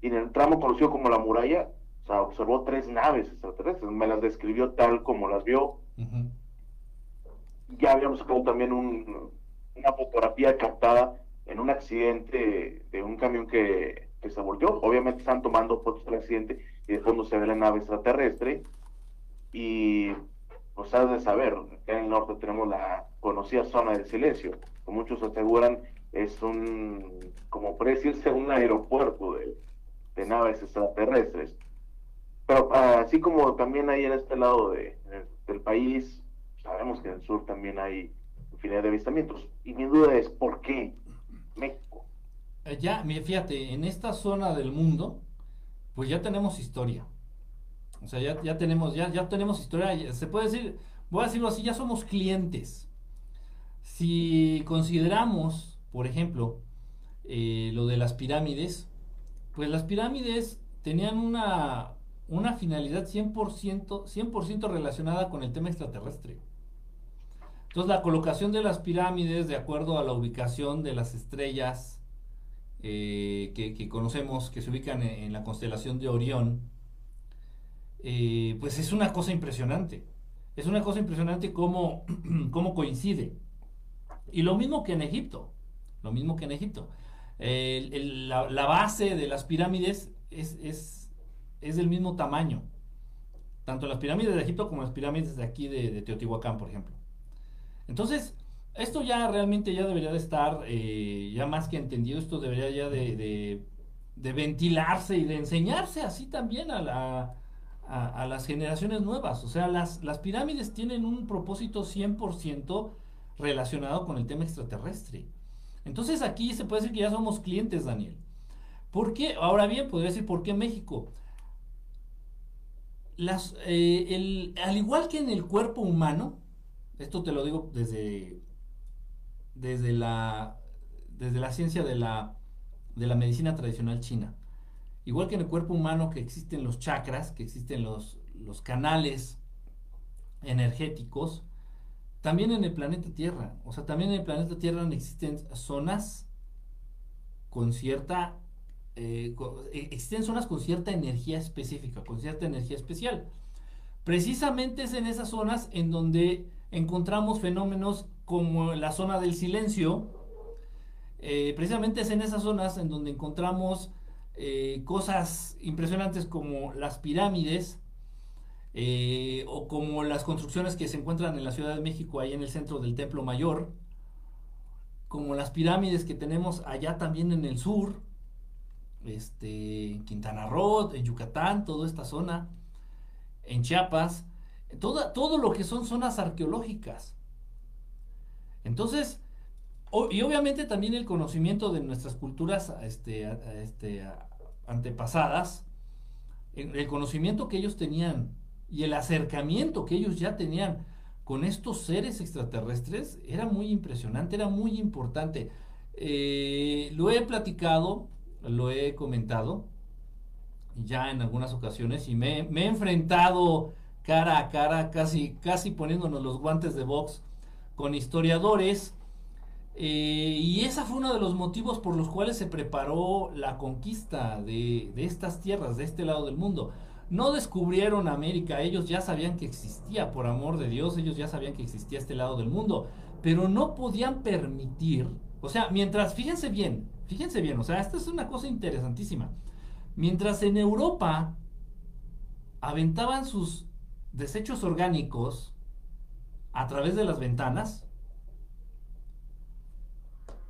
y en el tramo conocido como la muralla, sea, observó tres naves extraterrestres, me las describió tal como las vio. Ya habíamos sacado también una fotografía captada en un accidente de un camión que, se volteó. Obviamente están tomando fotos del accidente y de fondo se ve la nave extraterrestre. Y pues has de saber, acá en el norte tenemos la conocida zona del silencio, como muchos aseguran, es un, como puede decirse, un aeropuerto de, de naves extraterrestres. Pero así como también hay en este lado de, del país, sabemos que en el sur también hay infinidad de avistamientos. Y mi duda es, ¿por qué? México. Eh, ya, fíjate, en esta zona del mundo, pues ya tenemos historia. O sea, ya, tenemos, ya, ya tenemos historia. Se puede decir, voy a decirlo así, ya somos clientes. Si consideramos, por ejemplo, eh, lo de las pirámides, pues las pirámides tenían una, una finalidad 100%, 100 relacionada con el tema extraterrestre. Entonces la colocación de las pirámides de acuerdo a la ubicación de las estrellas eh, que, conocemos, que se ubican en, la constelación de Orión, eh, pues es una cosa impresionante. Es una cosa impresionante cómo, cómo, coincide. Y lo mismo que en Egipto. Lo mismo que en Egipto. la, base de las pirámides es, es, del mismo tamaño. Tanto las pirámides de Egipto como las pirámides de aquí de Teotihuacán, por ejemplo. Entonces, esto ya realmente ya debería de estar eh, ya más que entendido, esto debería ya de, ventilarse y de enseñarse así también a, a, las generaciones nuevas. O sea, las, las pirámides tienen un propósito 100% relacionado con el tema extraterrestre. Entonces aquí se puede decir que ya somos clientes, Daniel. ¿Por qué? Ahora bien, podría decir, ¿por qué México? Las, eh, al igual que en el cuerpo humano, esto te lo digo desde, desde, la, desde la ciencia de la, de la medicina tradicional china. Igual que en el cuerpo humano que existen los chakras, que existen los, los canales energéticos, también en el planeta Tierra. O sea, también en el planeta Tierra existen zonas con cierta... Eh, eh, existen zonas con cierta energía específica, con cierta energía especial. Precisamente es en esas zonas en donde encontramos fenómenos como la zona del silencio. Eh, precisamente es en esas zonas en donde encontramos cosas impresionantes como las pirámides, o como las construcciones que se encuentran en la Ciudad de México, ahí en el centro del Templo Mayor, como las pirámides que tenemos allá también en el sur, este, en Quintana Roo, en Yucatán, toda esta zona, en Chiapas, todo lo que son zonas arqueológicas. Entonces, y obviamente también el conocimiento de nuestras culturas este, este, antepasadas, el conocimiento que ellos tenían y el acercamiento que ellos ya tenían con estos seres extraterrestres era muy impresionante, era muy importante. Eh, lo he platicado, lo he comentado ya en algunas ocasiones y me, he enfrentado cara a cara, casi, casi poniéndonos los guantes de box con historiadores. Eh, y ese fue uno de los motivos por los cuales se preparó la conquista de, de estas tierras, de este lado del mundo no descubrieron América, ellos ya sabían que existía, por amor de Dios, ellos ya sabían que existía este lado del mundo, pero no podían permitir, o sea, mientras, fíjense bien, fíjense bien, o sea, esta es una cosa interesantísima, mientras en Europa aventaban sus desechos orgánicos a través de las ventanas,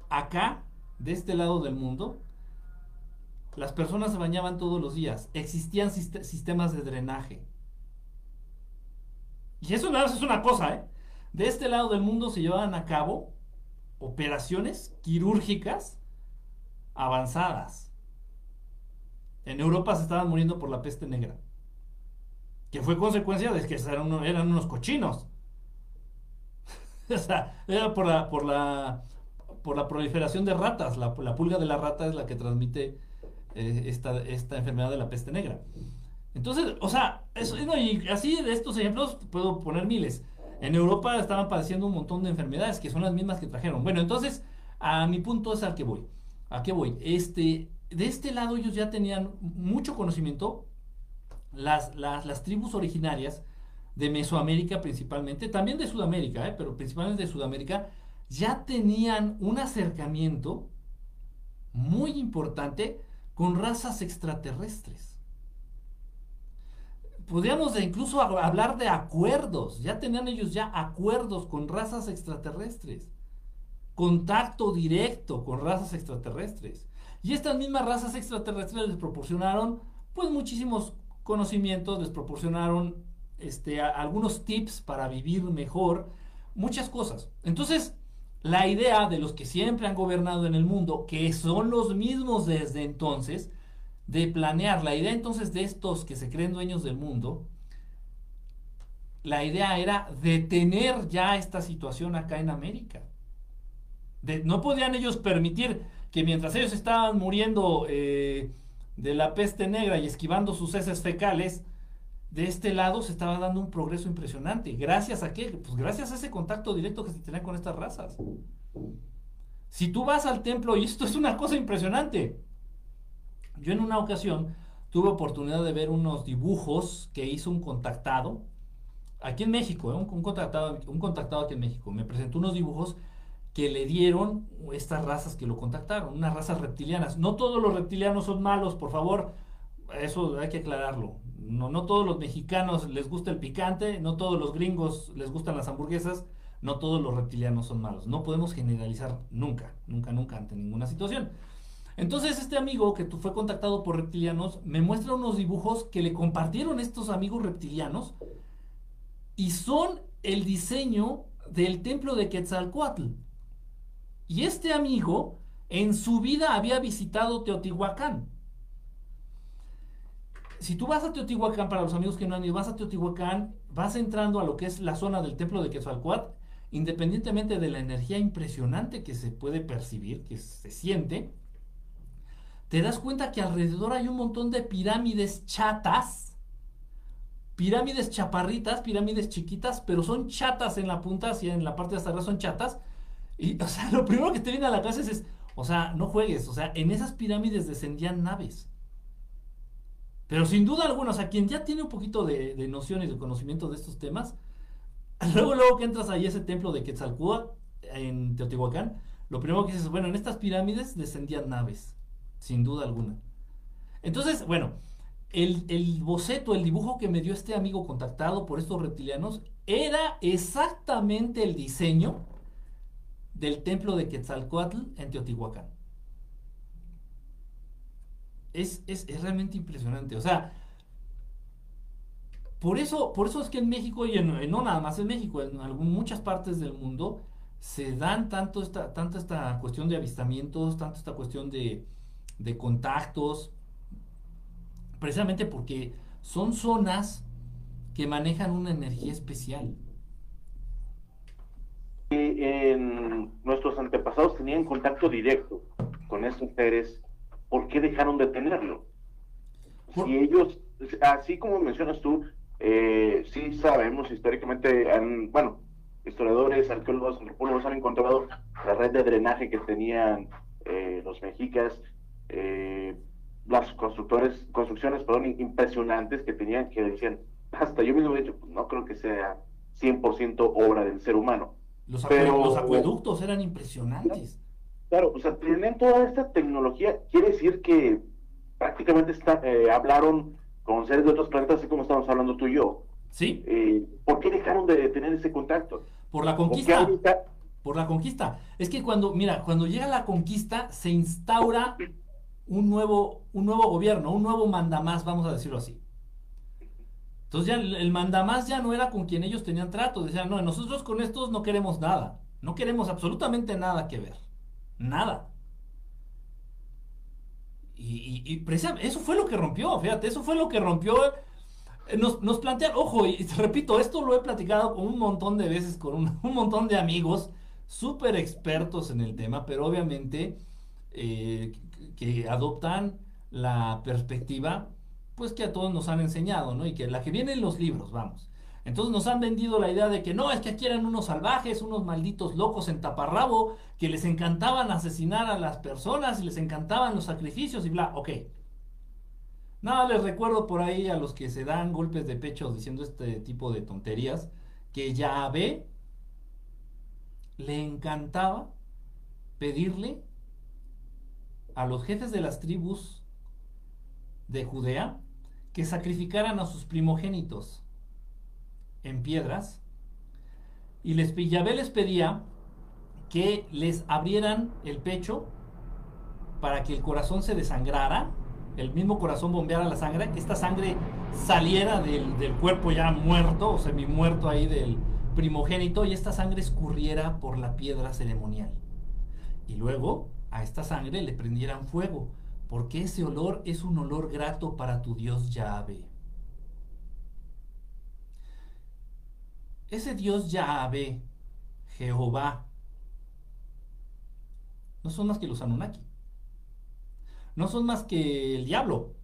acá, de este lado del mundo, las personas se bañaban todos los días. Existían sistemas de drenaje. Y eso nada es una cosa, ¿eh? De este lado del mundo se llevaban a cabo operaciones quirúrgicas avanzadas. En Europa se estaban muriendo por la peste negra. Que fue consecuencia de que eran, unos cochinos. o sea, era por la, por la, por la proliferación de ratas. La, pulga de la rata es la que transmite eh, esta, esta enfermedad de la peste negra. Entonces, o sea, eso, y así de estos ejemplos puedo poner miles. En Europa estaban padeciendo un montón de enfermedades que son las mismas que trajeron. Bueno, entonces, a mi punto es al que voy. ¿A qué voy? Este, de este lado ellos ya tenían mucho conocimiento, las, las, las tribus originarias de Mesoamérica principalmente, también de Sudamérica, ¿eh? pero principalmente de Sudamérica, ya tenían un acercamiento muy importante con razas extraterrestres. Podríamos incluso hablar de acuerdos, ya tenían ellos ya acuerdos con razas extraterrestres, contacto directo con razas extraterrestres. Y estas mismas razas extraterrestres les proporcionaron pues muchísimos conocimientos, les proporcionaron este, algunos tips para vivir mejor, muchas cosas. Entonces, la idea de los que siempre han gobernado en el mundo, que son los mismos desde entonces, de planear, la idea entonces de estos que se creen dueños del mundo, la idea era detener ya esta situación acá en América. no podían ellos permitir que mientras ellos estaban muriendo eh, de la peste negra y esquivando sus heces fecales, de este lado se estaba dando un progreso impresionante. ¿Gracias a qué? Pues gracias a ese contacto directo que se tenía con estas razas. Si tú vas al templo, y esto es una cosa impresionante, yo en una ocasión tuve oportunidad de ver unos dibujos que hizo un contactado, aquí en México, ¿eh? un, contactado, un contactado aquí en México, me presentó unos dibujos que le dieron estas razas que lo contactaron, unas razas reptilianas. No todos los reptilianos son malos, por favor, eso hay que aclararlo. No, no todos los mexicanos les gusta el picante, no todos los gringos les gustan las hamburguesas, no todos los reptilianos son malos. No podemos generalizar nunca, nunca, nunca ante ninguna situación. Entonces este amigo que fue contactado por reptilianos me muestra unos dibujos que le compartieron estos amigos reptilianos y son el diseño del templo de Quetzalcoatl. Y este amigo en su vida había visitado Teotihuacán si tú vas a Teotihuacán, para los amigos que no han ido, vas a Teotihuacán, vas entrando a lo que es la zona del templo de Quetzalcoatl, independientemente de la energía impresionante que se puede percibir, que se siente, te das cuenta que alrededor hay un montón de pirámides chatas, pirámides chaparritas, pirámides chiquitas, pero son chatas en la punta, así en la parte de hasta arriba son chatas. Y, o sea, lo primero que te viene a la cabeza es, o sea, no juegues, o sea, en esas pirámides descendían naves. Pero sin duda alguna, o sea, quien ya tiene un poquito de, de noción y de conocimiento de estos temas, luego, luego que entras ahí a ese templo de Quetzalcóatl en Teotihuacán, lo primero que dices, bueno, en estas pirámides descendían naves, sin duda alguna. Entonces, bueno, el, boceto, el dibujo que me dio este amigo contactado por estos reptilianos era exactamente el diseño del templo de Quetzalcoatl en Teotihuacán. Es, realmente impresionante. O sea, por eso, por eso es que en México, y no nada más en México, en muchas partes del mundo, se dan tanto esta, tanto esta cuestión de avistamientos, tanto esta cuestión de, de contactos, precisamente porque son zonas que manejan una energía especial. En nuestros antepasados tenían contacto directo con estos seres, ¿por qué dejaron de tenerlo? Si ellos, así como mencionas tú, eh, sí sabemos históricamente, han, bueno, historiadores, arqueólogos, antropólogos han encontrado la red de drenaje que tenían eh, los mexicas, eh, las constructores, construcciones perdón, impresionantes que tenían que decían, hasta yo mismo he dicho, pues, no creo que sea 100% obra del ser humano. Los, acueductos eran impresionantes. Claro, o sea, tienen toda esta tecnología, quiere decir que prácticamente está, eh, hablaron con seres de otros planetas, así como estamos hablando tú y yo. Sí. Eh, ¿Por qué dejaron de tener ese contacto? Por la conquista. Por la conquista. Es que cuando, mira, cuando llega la conquista, se instaura un nuevo, un nuevo gobierno, un nuevo mandamás, vamos a decirlo así. Entonces ya el mandamás ya no era con quien ellos tenían trato. Decían, no, nosotros con estos no queremos nada. No queremos absolutamente nada que ver. Nada. Y, y, eso fue lo que rompió, fíjate, eso fue lo que rompió. Eh, nos, nos plantean, ojo, y repito, esto lo he platicado un montón de veces, con un, un montón de amigos súper expertos en el tema, pero obviamente eh, que adoptan la perspectiva, pues que a todos nos han enseñado, ¿no? Y que la que viene en los libros, vamos. Entonces nos han vendido la idea de que no, es que aquí eran unos salvajes, unos malditos locos en taparrabo, que les encantaban asesinar a las personas y les encantaban los sacrificios y bla, ok. Nada, les recuerdo por ahí a los que se dan golpes de pecho diciendo este tipo de tonterías, que Yahvé le encantaba pedirle a los jefes de las tribus de Judea que sacrificaran a sus primogénitos en piedras y les, Yahvé les pedía que les abrieran el pecho para que el corazón se desangrara, el mismo corazón bombeara la sangre, que esta sangre saliera del, del cuerpo ya muerto o semi muerto ahí del primogénito y esta sangre escurriera por la piedra ceremonial. Y luego a esta sangre le prendieran fuego, porque ese olor es un olor grato para tu Dios Yahvé. Ese Dios Yahvé, Jehová, no son más que los Anunnaki. No son más que el diablo,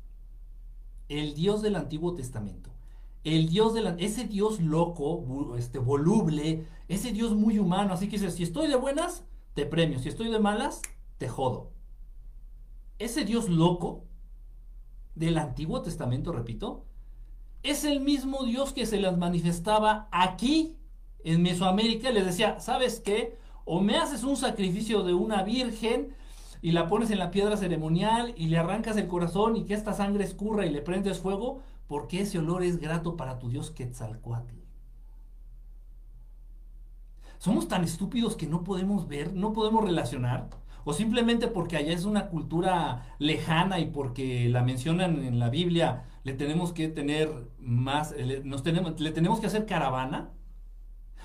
el Dios del Antiguo Testamento. El Dios de ese Dios loco, este voluble, ese Dios muy humano, así que si estoy de buenas, te premio, si estoy de malas, te jodo. Ese Dios loco del Antiguo Testamento, repito, es el mismo Dios que se les manifestaba aquí en Mesoamérica. Les decía, ¿sabes qué? O me haces un sacrificio de una virgen y la pones en la piedra ceremonial y le arrancas el corazón y que esta sangre escurra y le prendes fuego, porque ese olor es grato para tu Dios Quetzalcoatl. Somos tan estúpidos que no podemos ver, no podemos relacionar o simplemente porque allá es una cultura lejana y porque la mencionan en la Biblia, le tenemos que tener más, eh, le, nos tenemos, le tenemos que hacer caravana.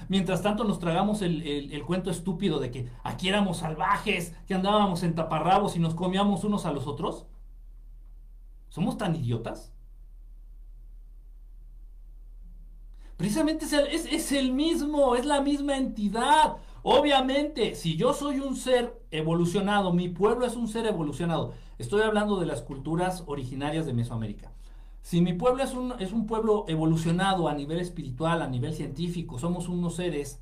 Mientras tanto nos tragamos el, el, cuento estúpido de que aquí éramos salvajes, que andábamos en taparrabos y nos comíamos unos a los otros. ¿Somos tan idiotas? Precisamente es, es, el mismo, es la misma entidad. Obviamente, si yo soy un ser evolucionado, mi pueblo es un ser evolucionado. Estoy hablando de las culturas originarias de Mesoamérica. Si mi pueblo es un, es un pueblo evolucionado a nivel espiritual, a nivel científico, somos unos seres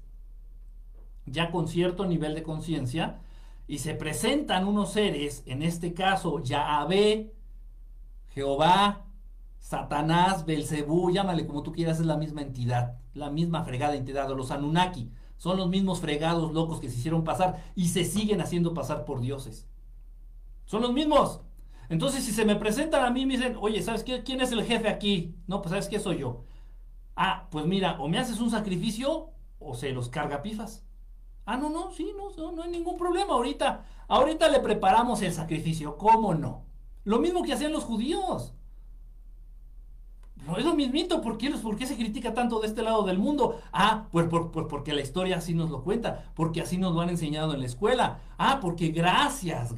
ya con cierto nivel de conciencia, y se presentan unos seres, en este caso Yahvé, Jehová, Satanás, Belcebú, llámale como tú quieras, es la misma entidad, la misma fregada entidad, o los Anunnaki, son los mismos fregados locos que se hicieron pasar y se siguen haciendo pasar por dioses. Son los mismos. Entonces, si se me presentan a mí y me dicen, oye, ¿sabes qué? ¿Quién es el jefe aquí? No, pues ¿sabes qué soy yo? Ah, pues mira, o me haces un sacrificio o se los carga pifas. Ah, no, no, sí, no, no, hay ningún problema. Ahorita, ahorita le preparamos el sacrificio, ¿cómo no? Lo mismo que hacían los judíos. No es lo mismito, ¿por qué, ¿por qué se critica tanto de este lado del mundo? Ah, pues, pues porque la historia así nos lo cuenta, porque así nos lo han enseñado en la escuela. Ah, porque gracias,